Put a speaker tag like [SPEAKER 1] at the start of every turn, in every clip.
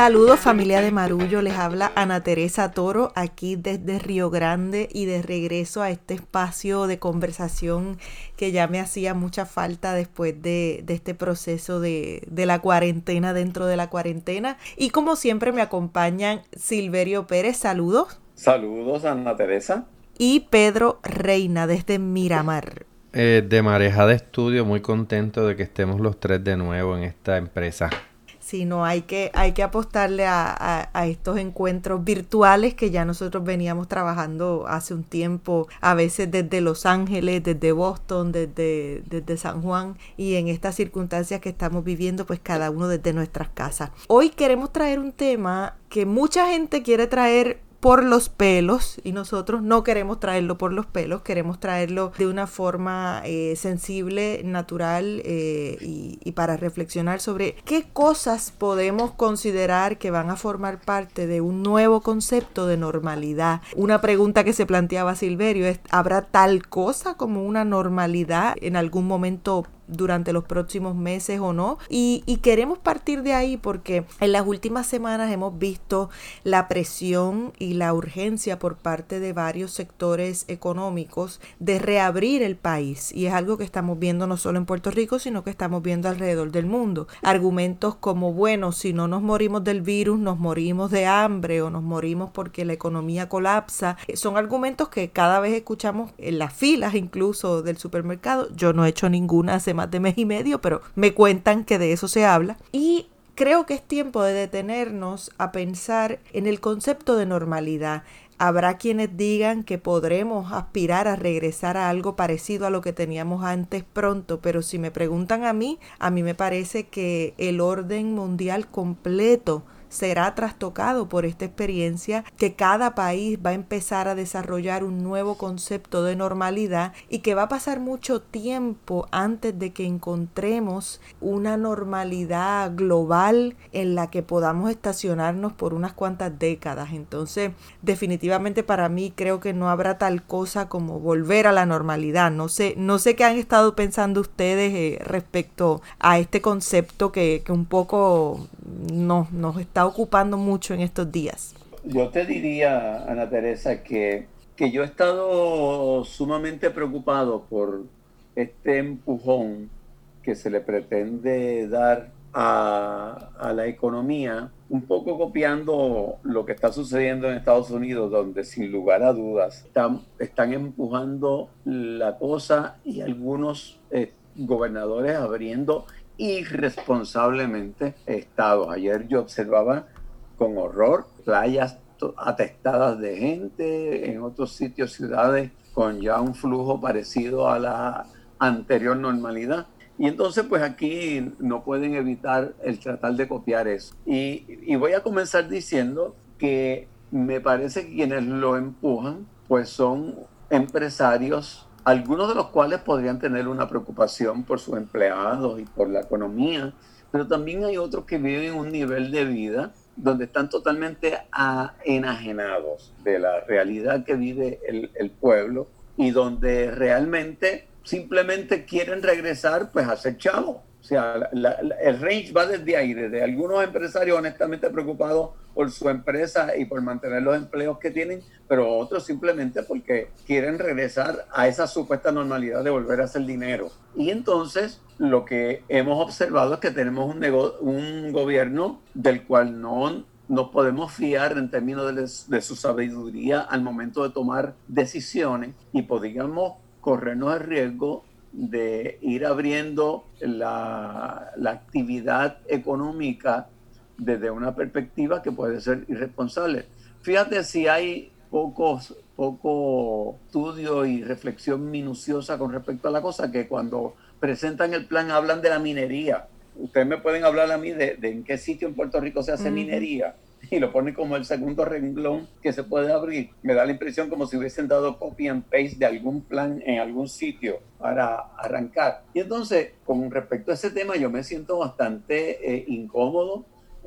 [SPEAKER 1] Saludos familia de Marullo, les habla Ana Teresa Toro aquí desde Río Grande y de regreso a este espacio de conversación que ya me hacía mucha falta después de, este proceso de, de, la cuarentena dentro de la cuarentena. Y como siempre me acompañan Silverio Pérez, saludos.
[SPEAKER 2] Saludos Ana Teresa.
[SPEAKER 1] Y Pedro Reina desde Miramar.
[SPEAKER 3] Eh, de Mareja de Estudio, muy contento de que estemos los tres de nuevo en esta empresa
[SPEAKER 1] sino hay que, hay que apostarle a, estos encuentros virtuales que ya nosotros veníamos trabajando hace un tiempo, a veces desde Los Ángeles, desde Boston, desde, desde San Juan y en estas circunstancias que estamos viviendo, pues cada uno desde nuestras casas. Hoy queremos traer un tema que mucha gente quiere traer por los pelos y nosotros no queremos traerlo por los pelos, queremos traerlo de una forma eh, sensible, natural eh, y, y, para reflexionar sobre qué cosas podemos considerar que van a formar parte de un nuevo concepto de normalidad. Una pregunta que se planteaba Silverio es, ¿habrá tal cosa como una normalidad en algún momento durante los próximos meses o no. Y, queremos partir de ahí porque en las últimas semanas hemos visto la presión y la urgencia por parte de varios sectores económicos de reabrir el país. Y es algo que estamos viendo no solo en Puerto Rico, sino que estamos viendo alrededor del mundo. Argumentos como, bueno, si no nos morimos del virus, nos morimos de hambre o nos morimos porque la economía colapsa. Son argumentos que cada vez escuchamos en las filas incluso del supermercado. Yo no he hecho ninguna semana de mes y medio, pero me cuentan que de eso se habla. Y creo que es tiempo de detenernos a pensar en el concepto de normalidad. Habrá quienes digan que podremos aspirar a regresar a algo parecido a lo que teníamos antes pronto, pero si me preguntan a mí, a mí me parece que el orden mundial completo será trastocado por esta experiencia, que cada país va a empezar a desarrollar un nuevo concepto de normalidad y que va a pasar mucho tiempo antes de que encontremos una normalidad global en la que podamos estacionarnos por unas cuantas décadas. Entonces, definitivamente para mí creo que no habrá tal cosa como volver a la normalidad. No sé, no sé qué han estado pensando ustedes eh, respecto a este concepto que, un poco no, nos está ocupando mucho en estos días?
[SPEAKER 2] Yo te diría, Ana Teresa, que, que yo he estado sumamente preocupado por este empujón que se le pretende dar a, la economía, un poco copiando lo que está sucediendo en Estados Unidos, donde sin lugar a dudas están, están empujando la cosa y algunos eh, gobernadores abriendo irresponsablemente estados. Ayer yo observaba con horror playas atestadas de gente, en otros sitios, ciudades, con ya un flujo parecido a la anterior normalidad. Y entonces, pues aquí no pueden evitar el tratar de copiar eso. Y, y voy a comenzar diciendo que me parece que quienes lo empujan, pues son empresarios algunos de los cuales podrían tener una preocupación por sus empleados y por la economía, pero también hay otros que viven en un nivel de vida donde están totalmente enajenados de la realidad que vive el, pueblo y donde realmente simplemente quieren regresar pues a ser chavos. O sea, el range va desde ahí, desde algunos empresarios honestamente preocupados por su empresa y por mantener los empleos que tienen, pero otros simplemente porque quieren regresar a esa supuesta normalidad de volver a hacer dinero. Y entonces lo que hemos observado es que tenemos un, un gobierno del cual no nos podemos fiar en términos de, de, su sabiduría al momento de tomar decisiones y podríamos corrernos el riesgo de ir abriendo la, la actividad económica desde una perspectiva que puede ser irresponsable. Fíjate si hay pocos, poco estudio y reflexión minuciosa con respecto a la cosa, que cuando presentan el plan hablan de la minería. Ustedes me pueden hablar a mí de, en qué sitio en Puerto Rico se hace minería y lo ponen como el segundo renglón que se puede abrir. Me da la impresión como si hubiesen dado copy and paste de algún plan en algún sitio para arrancar. Y entonces, con respecto a ese tema, yo me siento bastante eh, incómodo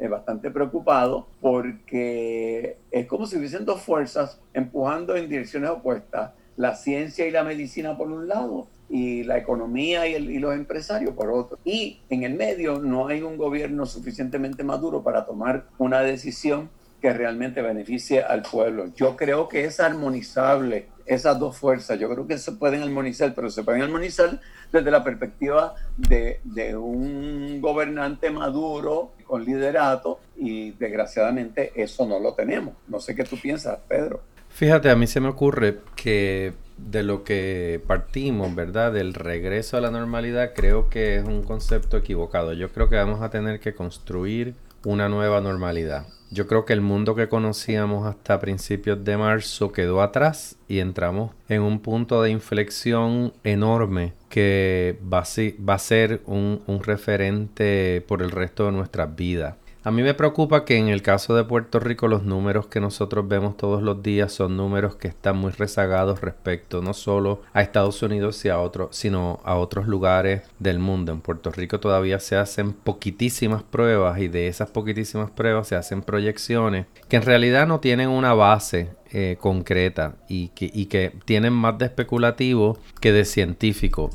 [SPEAKER 2] bastante preocupado porque es como si hubiesen dos fuerzas empujando en direcciones opuestas, la ciencia y la medicina por un lado y la economía y, y, los empresarios por otro. Y en el medio no hay un gobierno suficientemente maduro para tomar una decisión que realmente beneficie al pueblo. Yo creo que es armonizable esas dos fuerzas. Yo creo que se pueden armonizar, pero se pueden armonizar desde la perspectiva de, de un gobernante maduro con liderato y desgraciadamente eso no lo tenemos. No sé qué tú piensas, Pedro.
[SPEAKER 3] Fíjate, a mí se me ocurre que de lo que partimos, ¿verdad? Del regreso a la normalidad, creo que es un concepto equivocado. Yo creo que vamos a tener que construir una nueva normalidad. Yo creo que el mundo que conocíamos hasta principios de marzo quedó atrás y entramos en un punto de inflexión enorme que va a, ser un, un referente por el resto de nuestras vidas. A mí me preocupa que en el caso de Puerto Rico los números que nosotros vemos todos los días son números que están muy rezagados respecto no solo a Estados Unidos y a otros, sino a otros lugares del mundo. En Puerto Rico todavía se hacen poquitísimas pruebas y de esas poquitísimas pruebas se hacen proyecciones que en realidad no tienen una base eh, concreta y que, tienen más de especulativo que de científico.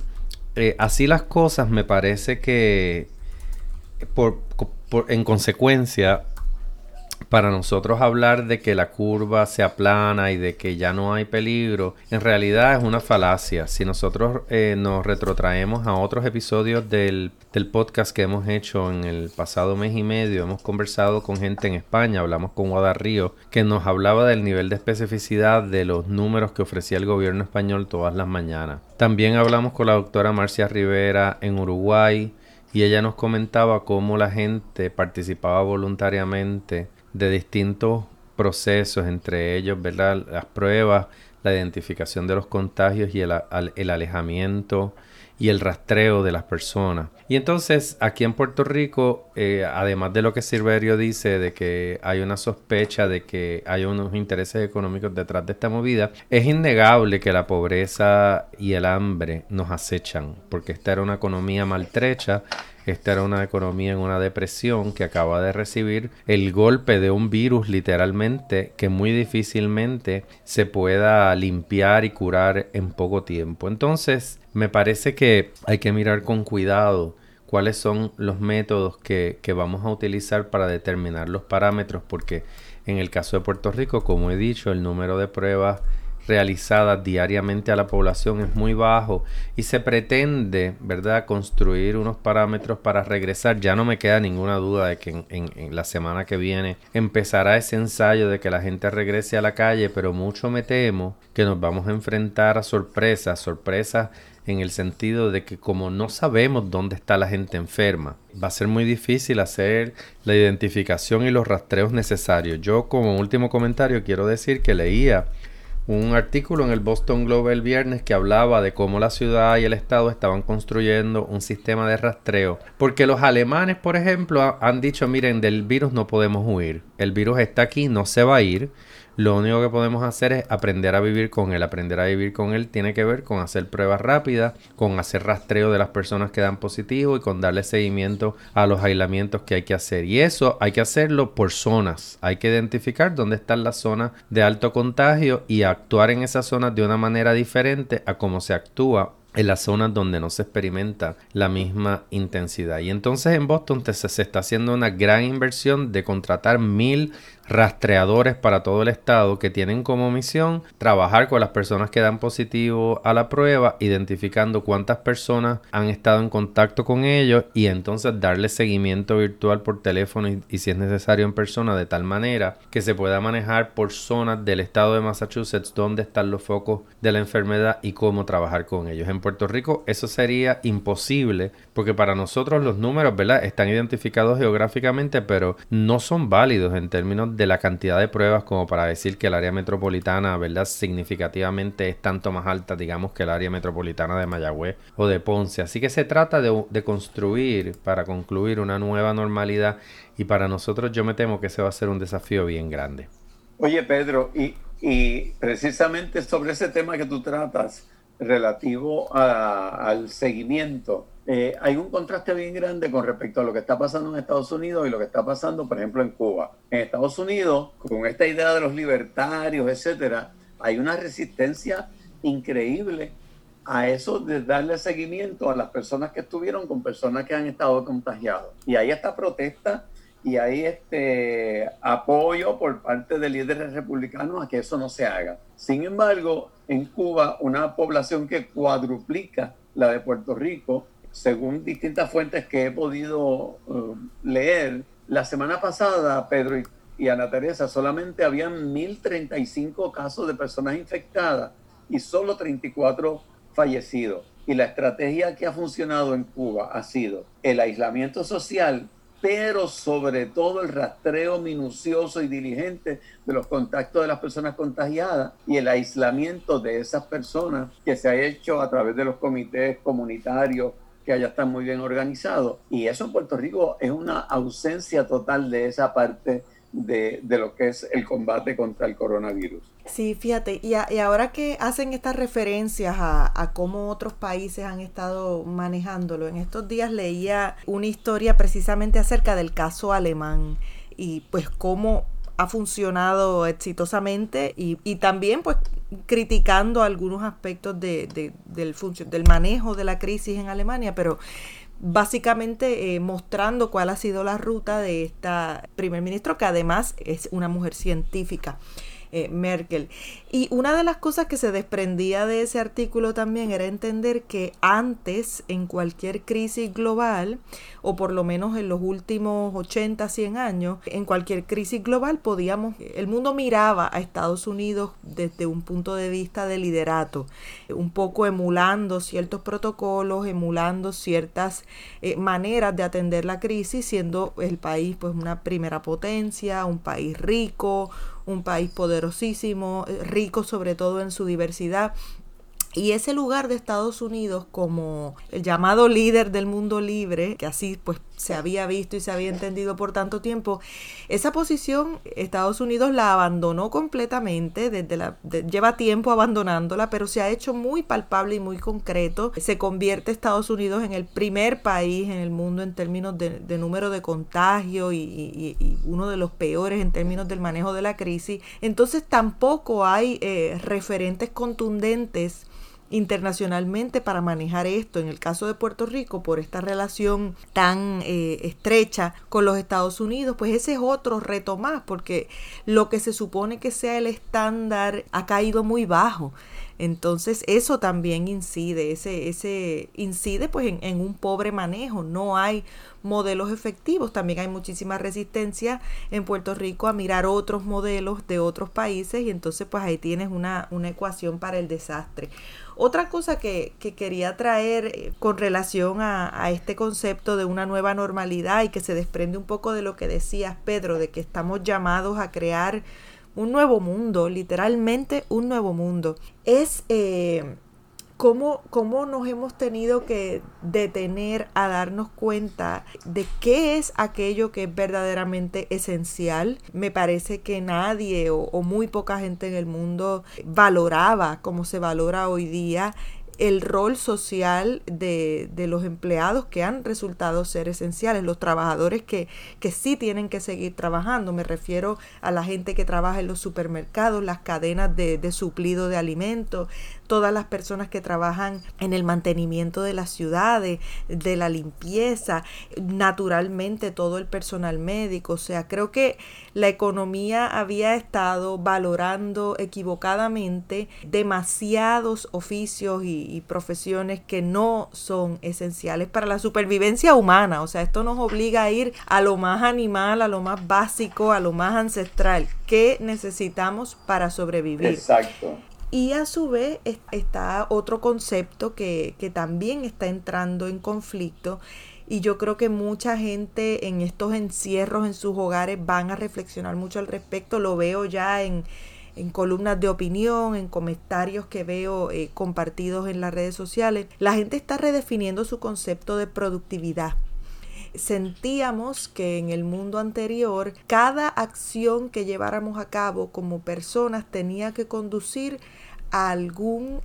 [SPEAKER 3] Eh, así las cosas me parece que por, en consecuencia, para nosotros hablar de que la curva se aplana y de que ya no hay peligro, en realidad es una falacia. Si nosotros eh, nos retrotraemos a otros episodios del, del, podcast que hemos hecho en el pasado mes y medio, hemos conversado con gente en España, hablamos con Guadarrío, que nos hablaba del nivel de especificidad de los números que ofrecía el gobierno español todas las mañanas. También hablamos con la doctora Marcia Rivera en Uruguay, y ella nos comentaba cómo la gente participaba voluntariamente de distintos procesos, entre ellos ¿verdad? las pruebas, la identificación de los contagios y el, el alejamiento y el rastreo de las personas. Y entonces aquí en Puerto Rico, eh, además de lo que Silverio dice de que hay una sospecha de que hay unos intereses económicos detrás de esta movida, es innegable que la pobreza y el hambre nos acechan, porque esta era una economía maltrecha esta era una economía en una depresión que acaba de recibir el golpe de un virus literalmente que muy difícilmente se pueda limpiar y curar en poco tiempo. Entonces, me parece que hay que mirar con cuidado cuáles son los métodos que, que vamos a utilizar para determinar los parámetros porque en el caso de Puerto Rico, como he dicho, el número de pruebas realizadas diariamente a la población es muy bajo y se pretende, ¿verdad?, construir unos parámetros para regresar. Ya no me queda ninguna duda de que en, la semana que viene empezará ese ensayo de que la gente regrese a la calle, pero mucho me temo que nos vamos a enfrentar a sorpresas, sorpresas en el sentido de que como no sabemos dónde está la gente enferma, va a ser muy difícil hacer la identificación y los rastreos necesarios. Yo como último comentario quiero decir que leía un artículo en el Boston Globe el viernes que hablaba de cómo la ciudad y el estado estaban construyendo un sistema de rastreo. Porque los alemanes, por ejemplo, han dicho, miren, del virus no podemos huir. El virus está aquí, no se va a ir. Lo único que podemos hacer es aprender a vivir con él. Aprender a vivir con él tiene que ver con hacer pruebas rápidas, con hacer rastreo de las personas que dan positivo y con darle seguimiento a los aislamientos que hay que hacer. Y eso hay que hacerlo por zonas. Hay que identificar dónde están las zonas de alto contagio y actuar en esas zonas de una manera diferente a cómo se actúa en las zonas donde no se experimenta la misma intensidad. Y entonces en Boston se está haciendo una gran inversión de contratar mil rastreadores para todo el estado que tienen como misión trabajar con las personas que dan positivo a la prueba, identificando cuántas personas han estado en contacto con ellos y entonces darle seguimiento virtual por teléfono y, si es necesario en persona de tal manera que se pueda manejar por zonas del estado de Massachusetts donde están los focos de la enfermedad y cómo trabajar con ellos. En Puerto Rico eso sería imposible porque para nosotros los números. Están identificados geográficamente pero no son válidos en términos la cantidad de pruebas como para decir que el área metropolitana, ¿verdad? Significativamente es tanto más alta, digamos, que el área metropolitana de Mayagüez o de Ponce. Así que se trata de, construir, para concluir, una nueva normalidad y para nosotros yo me temo que ese va a ser un desafío bien grande.
[SPEAKER 2] Oye, Pedro, y, y precisamente sobre ese tema que tú tratas, relativo al seguimiento, eh, hay un contraste bien grande con respecto a lo que está pasando en Estados Unidos y lo que está pasando, por ejemplo, en Cuba. En Estados Unidos, con esta idea de los libertarios, etcétera, hay una resistencia increíble a eso de darle seguimiento a las personas que estuvieron con personas que han estado contagiadas. Y hay esta protesta y hay este apoyo por parte de líderes republicanos a que eso no se haga. Sin embargo, en Cuba, una población que cuadruplica la de Puerto Rico, según distintas fuentes que he podido uh, leer, la semana pasada, Pedro y, Ana Teresa, solamente habían 1.035 casos de personas infectadas y solo 34 fallecidos. Y la estrategia que ha funcionado en Cuba ha sido el aislamiento social pero sobre todo el rastreo minucioso y diligente de los contactos de las personas contagiadas y el aislamiento de esas personas que se ha hecho a través de los comités comunitarios que allá están muy bien organizados. Y eso en Puerto Rico es una ausencia total de esa parte de, lo que es el combate contra el coronavirus.
[SPEAKER 1] Sí, fíjate, y, ahora que hacen estas referencias a, cómo otros países han estado manejándolo, en estos días leía una historia precisamente acerca del caso alemán y pues cómo ha funcionado exitosamente y, también pues criticando algunos aspectos de, del, del manejo de la crisis en Alemania, pero básicamente eh, mostrando cuál ha sido la ruta de esta primer ministro, que además es una mujer científica. Eh, Merkel. Y una de las cosas que se desprendía de ese artículo también era entender que antes, en cualquier crisis global, o por lo menos en los últimos 80, 100 años, en cualquier crisis global podíamos, el mundo miraba a Estados Unidos desde un punto de vista de liderato, un poco emulando ciertos protocolos, emulando ciertas eh, maneras de atender la crisis, siendo el país pues una primera potencia, un país rico, un país poderosísimo, eh, rico sobre todo en su diversidad, y ese lugar de Estados Unidos como el llamado líder del mundo libre, que así pues se había visto y se había entendido por tanto tiempo, esa posición Estados Unidos la abandonó completamente, desde la, lleva tiempo abandonándola, pero se ha hecho muy palpable y muy concreto. Se convierte Estados Unidos en el primer país en el mundo en términos de, número de contagio y, uno de los peores en términos del manejo de la crisis. Entonces tampoco hay eh, referentes contundentes internacionalmente para manejar esto. En el caso de Puerto Rico, por esta relación tan eh, estrecha con los Estados Unidos, pues ese es otro reto más, porque lo que se supone que sea el estándar ha caído muy bajo. Entonces eso también incide, ese, ese incide pues en, en, un pobre manejo, no hay modelos efectivos, también hay muchísima resistencia en Puerto Rico a mirar otros modelos de otros países y entonces pues ahí tienes una, una ecuación para el desastre. Otra cosa que, quería traer eh, con relación a, este concepto de una nueva normalidad y que se desprende un poco de lo que decías, Pedro, de que estamos llamados a crear un nuevo mundo, literalmente un nuevo mundo, es eh, cómo, cómo nos hemos tenido que detener a darnos cuenta de qué es aquello que es verdaderamente esencial. Me parece que nadie o, o muy poca gente en el mundo valoraba como se valora hoy día el rol social de, de, los empleados que han resultado ser esenciales, los trabajadores que, que sí tienen que seguir trabajando. Me refiero a la gente que trabaja en los supermercados, las cadenas de, de suplido de alimentos, todas las personas que trabajan en el mantenimiento de las ciudades, de la limpieza, naturalmente todo el personal médico. O sea, creo que la economía había estado valorando equivocadamente demasiados oficios y, profesiones que no son esenciales para la supervivencia humana. O sea, esto nos obliga a ir a lo más animal, a lo más básico, a lo más ancestral. ¿Qué necesitamos para sobrevivir?
[SPEAKER 2] Exacto.
[SPEAKER 1] Y a su vez está otro concepto que, que también está entrando en conflicto y yo creo que mucha gente en estos encierros en sus hogares van a reflexionar mucho al respecto. Lo veo ya en, en columnas de opinión, en comentarios que veo eh, compartidos en las redes sociales. La gente está redefiniendo su concepto de productividad sentíamos que en el mundo anterior cada acción que lleváramos a cabo como personas tenía que conducir a algún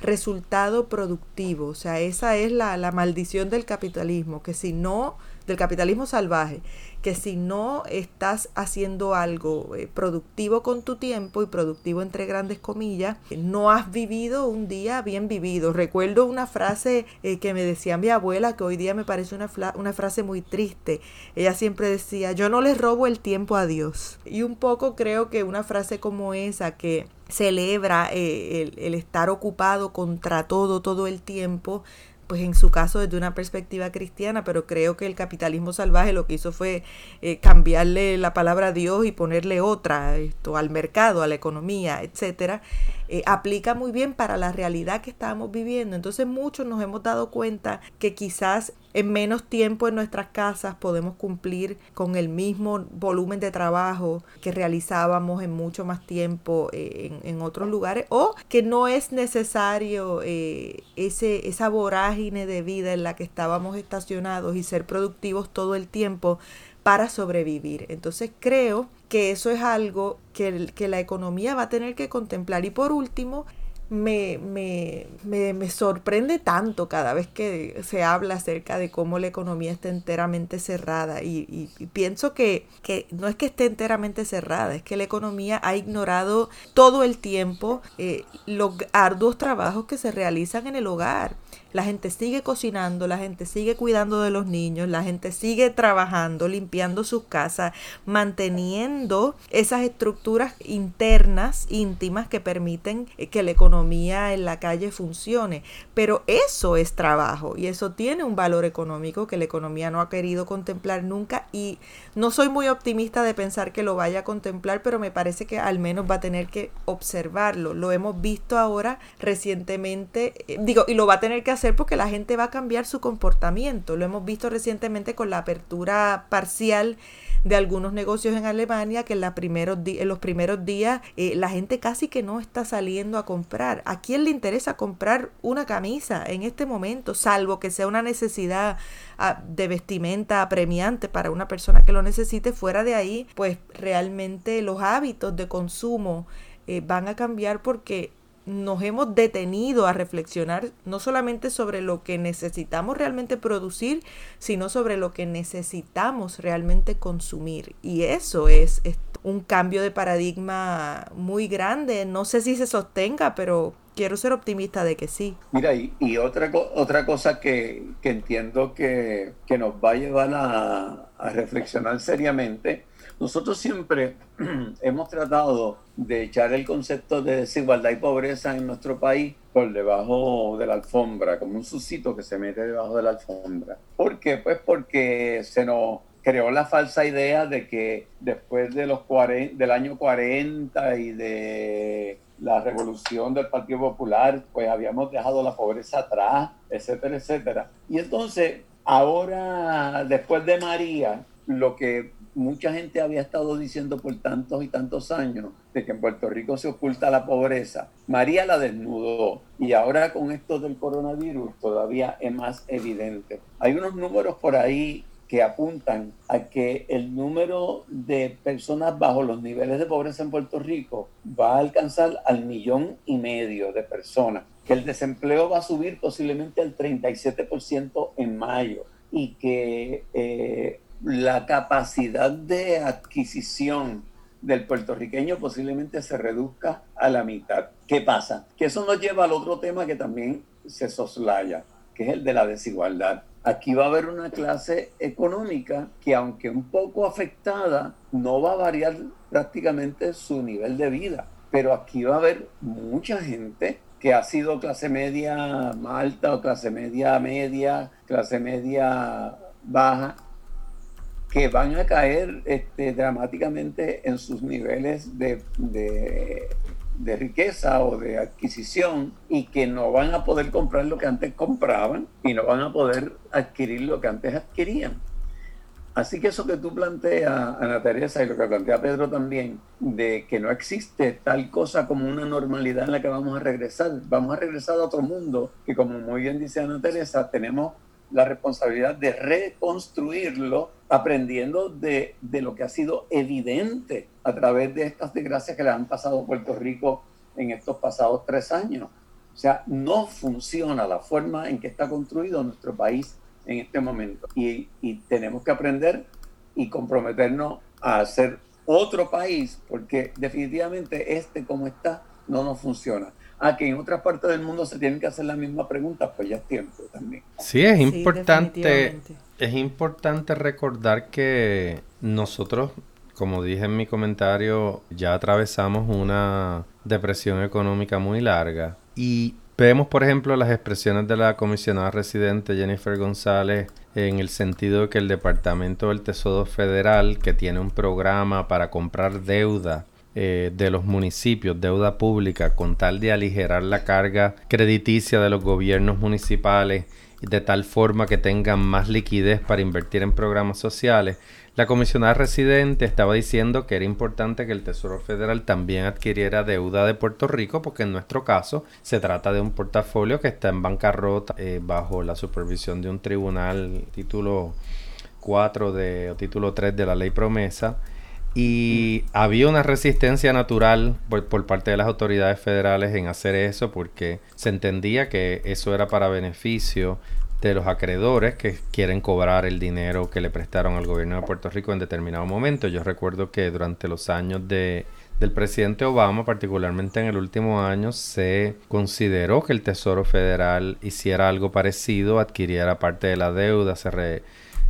[SPEAKER 1] resultado productivo. O sea, esa es la, la maldición del capitalismo, que si no del capitalismo salvaje, que si no estás haciendo algo eh, productivo con tu tiempo y productivo entre grandes comillas, no has vivido un día bien vivido. Recuerdo una frase eh, que me decía mi abuela, que hoy día me parece una, una frase muy triste. Ella siempre decía, yo no le robo el tiempo a Dios. Y un poco creo que una frase como esa que celebra eh, el, el estar ocupado contra todo todo el tiempo, pues en su caso desde una perspectiva cristiana, pero creo que el capitalismo salvaje lo que hizo fue eh, cambiarle la palabra a Dios y ponerle otra, esto, al mercado, a la economía, etcétera. Eh, aplica muy bien para la realidad que estábamos viviendo. Entonces muchos nos hemos dado cuenta que quizás en menos tiempo en nuestras casas podemos cumplir con el mismo volumen de trabajo que realizábamos en mucho más tiempo eh, en, otros lugares o que no es necesario eh, ese, esa vorágine de vida en la que estábamos estacionados y ser productivos todo el tiempo para sobrevivir. Entonces creo que eso es algo que, que la economía va a tener que contemplar. Y por último, me, me, me, me, sorprende tanto cada vez que se habla acerca de cómo la economía está enteramente cerrada. Y, pienso que, que, no es que esté enteramente cerrada, es que la economía ha ignorado todo el tiempo eh, los arduos trabajos que se realizan en el hogar la gente sigue cocinando, la gente sigue cuidando de los niños, la gente sigue trabajando, limpiando sus casas, manteniendo esas estructuras internas, íntimas, que permiten que la economía en la calle funcione. Pero eso es trabajo y eso tiene un valor económico que la economía no ha querido contemplar nunca y no soy muy optimista de pensar que lo vaya a contemplar, pero me parece que al menos va a tener que observarlo. Lo hemos visto ahora recientemente, eh, digo, y lo va a tener que hacer porque la gente va a cambiar su comportamiento. Lo hemos visto recientemente con la apertura parcial de algunos negocios en Alemania que en, en los primeros días eh, la gente casi que no está saliendo a comprar. ¿A quién le interesa comprar una camisa en este momento? Salvo que sea una necesidad ah, de vestimenta apremiante para una persona que lo necesite. Fuera de ahí, pues realmente los hábitos de consumo eh, van a cambiar porque nos hemos detenido a reflexionar no solamente sobre lo que necesitamos realmente producir, sino sobre lo que necesitamos realmente consumir. Y eso es, un cambio de paradigma muy grande. No sé si se sostenga, pero quiero ser optimista de que sí.
[SPEAKER 2] Mira, y, otra, otra cosa que, entiendo que, nos va a llevar a, a reflexionar seriamente nosotros siempre hemos tratado de echar el concepto de desigualdad y pobreza en nuestro país por debajo de la alfombra, como un suscito que se mete debajo de la alfombra. ¿Por qué? Pues porque se nos creó la falsa idea de que después de los 40, del año 40 y de la revolución del Partido Popular, pues habíamos dejado la pobreza atrás, etcétera, etcétera. Y entonces, ahora, después de María, lo que mucha gente había estado diciendo por tantos y tantos años de que en Puerto Rico se oculta la pobreza. María la desnudó y ahora con esto del coronavirus todavía es más evidente. Hay unos números por ahí que apuntan a que el número de personas bajo los niveles de pobreza en Puerto Rico va a alcanzar al millón y medio de personas, que el desempleo va a subir posiblemente al 37% en mayo y que eh, la capacidad de adquisición del puertorriqueño posiblemente se reduzca a la mitad. ¿Qué pasa? Que eso nos lleva al otro tema que también se soslaya, que es el de la desigualdad. Aquí va a haber una clase económica que aunque un poco afectada, no va a variar prácticamente su nivel de vida. Pero aquí va a haber mucha gente que ha sido clase media alta o clase media media, clase media baja, que van a caer este, dramáticamente en sus niveles de, de, riqueza o de adquisición y que no van a poder comprar lo que antes compraban y no van a poder adquirir lo que antes adquirían. Así que eso que tú planteas, Ana Teresa, y lo que plantea Pedro también, de que no existe tal cosa como una normalidad en la que vamos a regresar, vamos a regresar a otro mundo que como muy bien dice Ana Teresa, tenemos la responsabilidad de reconstruirlo aprendiendo de, lo que ha sido evidente a través de estas desgracias que le han pasado a Puerto Rico en estos pasados tres años. O sea, no funciona la forma en que está construido nuestro país en este momento. Y, y tenemos que aprender y comprometernos a hacer otro país, porque definitivamente este como está no nos funciona. A que en otras partes del mundo se tienen que hacer la misma pregunta, pues ya es tiempo también.
[SPEAKER 3] Sí, es importante, es importante recordar que nosotros, como dije en mi comentario, ya atravesamos una depresión económica muy larga y Vemos, por ejemplo, las expresiones de la comisionada residente Jennifer González en el sentido de que el Departamento del Tesoro Federal, que tiene un programa para comprar deuda eh, de los municipios, deuda pública, con tal de aligerar la carga crediticia de los gobiernos municipales, de tal forma que tengan más liquidez para invertir en programas sociales, la comisionada residente estaba diciendo que era importante que el Tesoro Federal también adquiriera deuda de Puerto Rico porque en nuestro caso se trata de un portafolio que está en bancarrota eh, bajo la supervisión de un tribunal título 4 de, o título 3 de la ley promesa y había una resistencia natural por, parte de las autoridades federales en hacer eso porque se entendía que eso era para beneficio de los acreedores que quieren cobrar el dinero que le prestaron al gobierno de Puerto Rico en determinado momento. Yo recuerdo que durante los años de, del presidente Obama, particularmente en el último año, se consideró que el Tesoro Federal hiciera algo parecido, adquiriera parte de la deuda, se,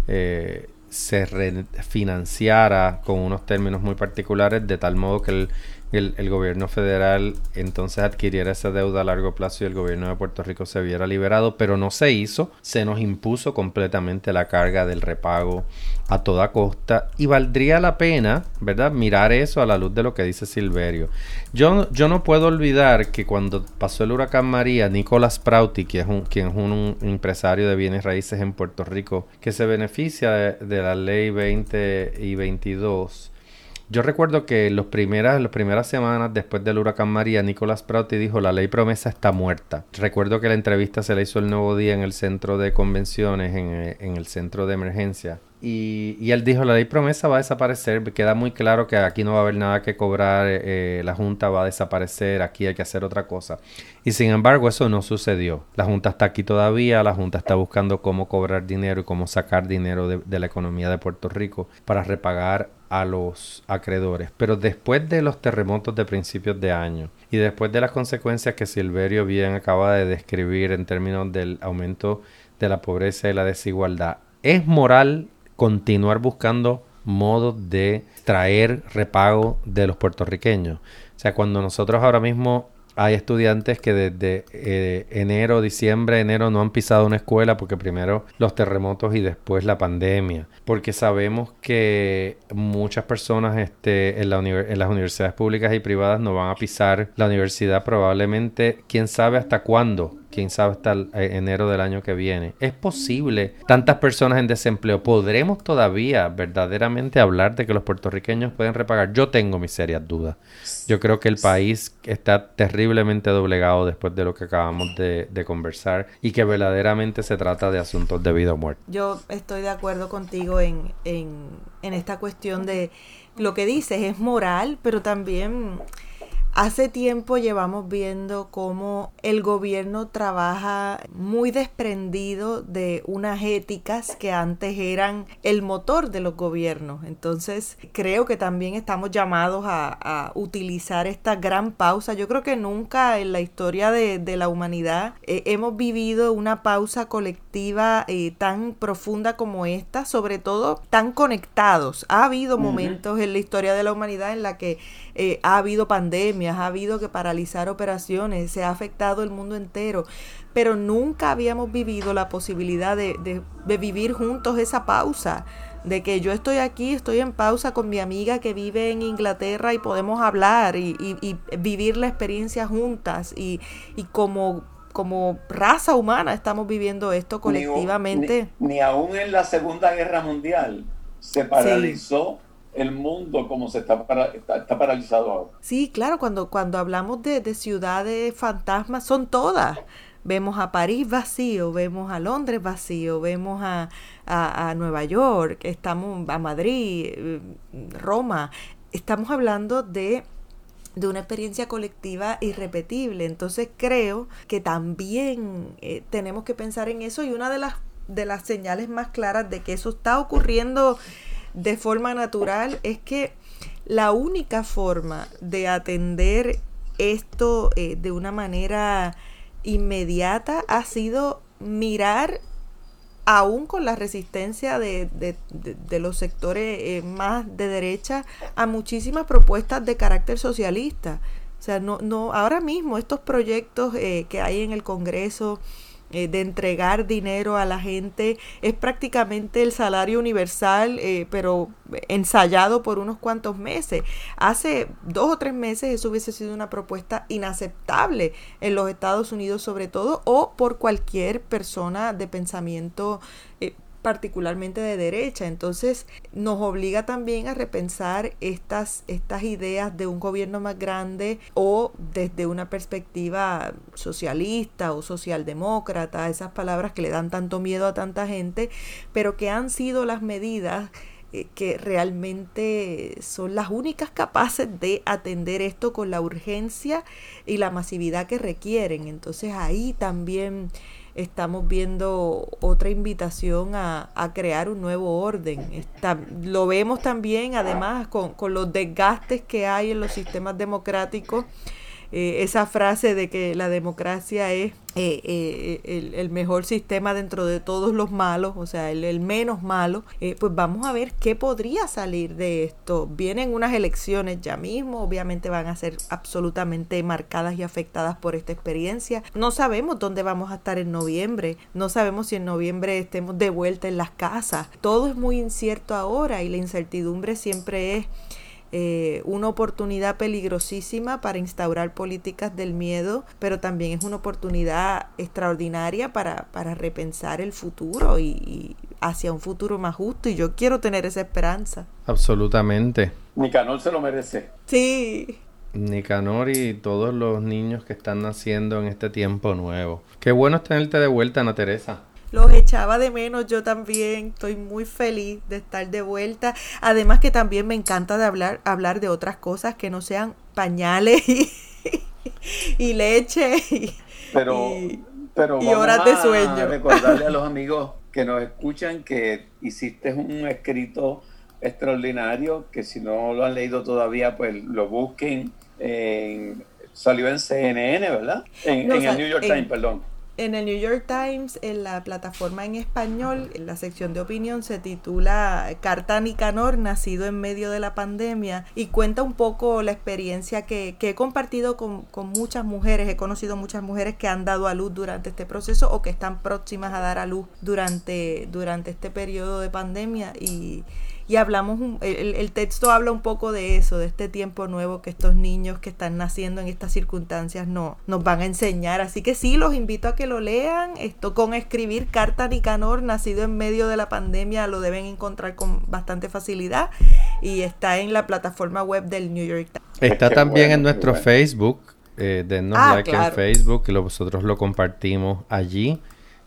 [SPEAKER 3] eh, se refinanciara con unos términos muy particulares, de tal modo que el el, gobierno federal entonces adquiriera esa deuda a largo plazo y el gobierno de Puerto Rico se viera liberado, pero no se hizo, se nos impuso completamente la carga del repago a toda costa y valdría la pena, ¿verdad?, mirar eso a la luz de lo que dice Silverio. Yo, yo no puedo olvidar que cuando pasó el huracán María, Nicolás Prauti, quien es un, quien es un, empresario de bienes raíces en Puerto Rico, que se beneficia de, de la ley 20 y 22, yo recuerdo que los primeras, las primeras semanas después del huracán María, Nicolás Prauti dijo la ley promesa está muerta. Recuerdo que la entrevista se la hizo el nuevo día en el centro de convenciones, en, eh, en el centro de emergencia. Y, y, él dijo, la ley promesa va a desaparecer, queda muy claro que aquí no va a haber nada que cobrar, eh, la Junta va a desaparecer, aquí hay que hacer otra cosa. Y sin embargo eso no sucedió. La Junta está aquí todavía, la Junta está buscando cómo cobrar dinero y cómo sacar dinero de, de la economía de Puerto Rico para repagar a los acreedores. Pero después de los terremotos de principios de año y después de las consecuencias que Silverio bien acaba de describir en términos del aumento de la pobreza y la desigualdad, es moral continuar buscando modos de traer repago de los puertorriqueños. O sea, cuando nosotros ahora mismo hay estudiantes que desde eh, enero, diciembre, enero no han pisado una escuela porque primero los terremotos y después la pandemia. Porque sabemos que muchas personas este, en, en las universidades públicas y privadas no van a pisar la universidad probablemente, quién sabe hasta cuándo quién sabe hasta eh, enero del año que viene. ¿Es posible tantas personas en desempleo? ¿Podremos todavía verdaderamente hablar de que los puertorriqueños pueden repagar? Yo tengo mis serias dudas. Yo creo que el país está terriblemente doblegado después de lo que acabamos de, conversar y que verdaderamente se trata de asuntos de vida o muerte.
[SPEAKER 1] Yo estoy de acuerdo contigo en, en esta cuestión de lo que dices, es moral, pero también Hace tiempo llevamos viendo cómo el gobierno trabaja muy desprendido de unas éticas que antes eran el motor de los gobiernos. Entonces creo que también estamos llamados a, utilizar esta gran pausa. Yo creo que nunca en la historia de, la humanidad eh, hemos vivido una pausa colectiva eh, tan profunda como esta, sobre todo tan conectados. Ha habido momentos en la historia de la humanidad en la que eh, ha habido pandemias, ha habido que paralizar operaciones, se ha afectado el mundo entero, pero nunca habíamos vivido la posibilidad de, vivir juntos esa pausa de que yo estoy aquí, estoy en pausa con mi amiga que vive en Inglaterra y podemos hablar y, vivir la experiencia juntas y, como, como raza humana estamos viviendo esto colectivamente.
[SPEAKER 2] Ni, aún en la Segunda Guerra Mundial se paralizó el mundo como se está, está, paralizado ahora.
[SPEAKER 1] Sí, claro, cuando, cuando hablamos de, ciudades fantasmas, son todas. Vemos a París vacío, vemos a Londres vacío, vemos a, a, Nueva York, estamos a Madrid, eh, Roma. Estamos hablando de de una experiencia colectiva irrepetible. Entonces creo que también eh, tenemos que pensar en eso y una de las de las señales más claras de que eso está ocurriendo de forma natural es que la única forma de atender esto eh, de una manera inmediata ha sido mirar aún con la resistencia de, los sectores eh, más de derecha a muchísimas propuestas de carácter socialista. O sea, no, no, ahora mismo estos proyectos eh, que hay en el Congreso eh, de entregar dinero a la gente es prácticamente el salario universal, eh, pero ensayado por unos cuantos meses. Hace dos o tres meses eso hubiese sido una propuesta inaceptable en los Estados Unidos sobre todo o por cualquier persona de pensamiento particularmente de derecha. Entonces nos obliga también a repensar estas, estas ideas de un gobierno más grande o desde una perspectiva socialista o socialdemócrata, esas palabras que le dan tanto miedo a tanta gente, pero que han sido las medidas eh, que realmente son las únicas capaces de atender esto con la urgencia y la masividad que requieren. Entonces ahí también estamos viendo otra invitación a, crear un nuevo orden. lo vemos también, además, con, con los desgastes que hay en los sistemas democráticos eh, esa frase de que la democracia es eh, eh, el, mejor sistema dentro de todos los malos, o sea, el, menos malo, pues vamos a ver qué podría salir de esto. Vienen unas elecciones ya mismo, obviamente van a ser absolutamente marcadas y afectadas por esta experiencia. No sabemos dónde vamos a estar en noviembre, no sabemos si en noviembre estemos de vuelta en las casas. Todo es muy incierto ahora y la incertidumbre siempre es eh, una oportunidad peligrosísima para instaurar políticas del miedo, pero también es una oportunidad extraordinaria para, para repensar el futuro y, hacia un futuro más justo. Y yo quiero tener esa esperanza.
[SPEAKER 3] Absolutamente.
[SPEAKER 2] Nicanor se lo merece.
[SPEAKER 1] Sí.
[SPEAKER 3] Nicanor y todos los niños que están naciendo en este tiempo nuevo. Qué bueno tenerte de vuelta, Ana Teresa.
[SPEAKER 1] Los echaba de menos yo también. Estoy muy feliz de estar de vuelta. Además que también me encanta de hablar, hablar de otras cosas que no sean pañales y, leche y,
[SPEAKER 2] pero, pero
[SPEAKER 1] horas de sueño.
[SPEAKER 2] recordarle a los amigos que nos escuchan que hiciste un escrito extraordinario que si no lo han leído todavía pues lo busquen salió en CNN verdad en, el New York Times perdón
[SPEAKER 1] en el New York Times, en la plataforma en español, en la sección de opinión, se titula Carta a Nicanor, nacido en medio de la pandemia, y cuenta un poco la experiencia que, he compartido con, con, muchas mujeres. He conocido muchas mujeres que han dado a luz durante este proceso o que están próximas a dar a luz durante, durante este periodo de pandemia. Y, y hablamos, el, texto habla un poco de eso, de este tiempo nuevo que estos niños que están naciendo en estas circunstancias no, nos van a enseñar. Así que sí, los invito a que lo lean. Esto con escribir Carta Nicanor, nacido en medio de la pandemia, lo deben encontrar con bastante facilidad y está en la plataforma web del New York Times.
[SPEAKER 3] Está también en nuestro Facebook. Eh, denos ah, like en Facebook, que nosotros lo compartimos allí.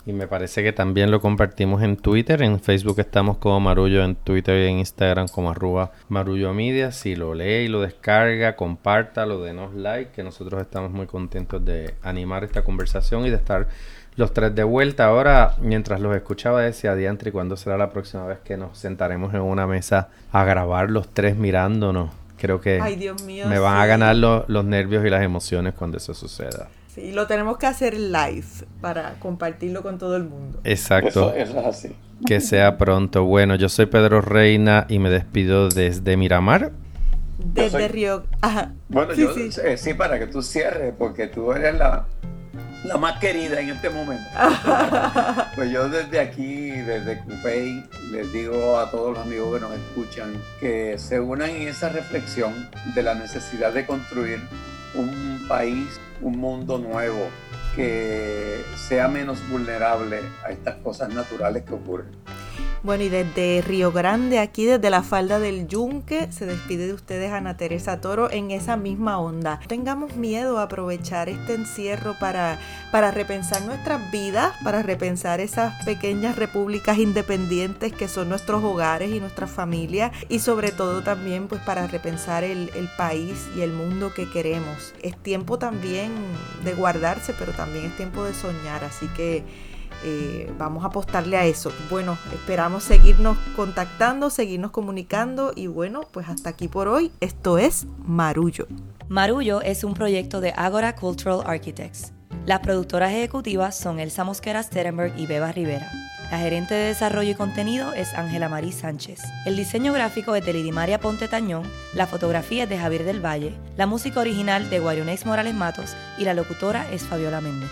[SPEAKER 3] Y me parece que también lo compartimos en Twitter. En Facebook estamos como Marullo, en Twitter y en Instagram como arroba Marullo Media. Si lo lee y lo descarga, compártalo, denos like, que nosotros estamos muy contentos de animar esta conversación y de estar los tres de vuelta. Ahora, mientras los escuchaba, decía Diantri, ¿cuándo será la próxima vez que nos sentaremos en una mesa a grabar los tres mirándonos? Creo que me van a ganar los nervios y las emociones cuando eso suceda.
[SPEAKER 1] Sí, lo tenemos que hacer live para compartirlo con todo el mundo.
[SPEAKER 3] Exacto.
[SPEAKER 2] Eso, es así.
[SPEAKER 3] Que sea pronto. Bueno, yo soy Pedro Reina y me despido desde Miramar.
[SPEAKER 1] Desde Río. Ajá.
[SPEAKER 2] Bueno, yo eh, sí. para que tú cierres, porque tú eres la, la más querida en este momento. pues yo desde aquí, desde Cupey, les digo a todos los amigos que nos escuchan que se unan en esa reflexión de la necesidad de construir un país, un mundo nuevo que sea menos vulnerable a estas cosas naturales que ocurren.
[SPEAKER 1] Bueno, y desde Río Grande, aquí desde la falda del Yunque, se despide de ustedes Ana Teresa Toro en esa misma onda. tengamos miedo a aprovechar este encierro para, para repensar nuestras vidas, para repensar esas pequeñas repúblicas independientes que son nuestros hogares y nuestras familias, y sobre todo también pues para repensar el, el país y el mundo que queremos. Es tiempo también de guardarse, pero también es tiempo de soñar, así que eh, vamos a apostarle a eso. Bueno, esperamos seguirnos contactando, seguirnos comunicando y bueno, pues hasta aquí por hoy. Esto es Marullo.
[SPEAKER 4] Marullo es un proyecto de Agora Cultural Architects. Las productoras ejecutivas son Elsa Mosquera Sterenberg y Beba Rivera. La gerente de desarrollo y contenido es Ángela Marí Sánchez. El diseño gráfico es de Lidimaria Ponte Tañón, la fotografía es de Javier del Valle, la música original de Guarionex Morales Matos y la locutora es Fabiola Méndez.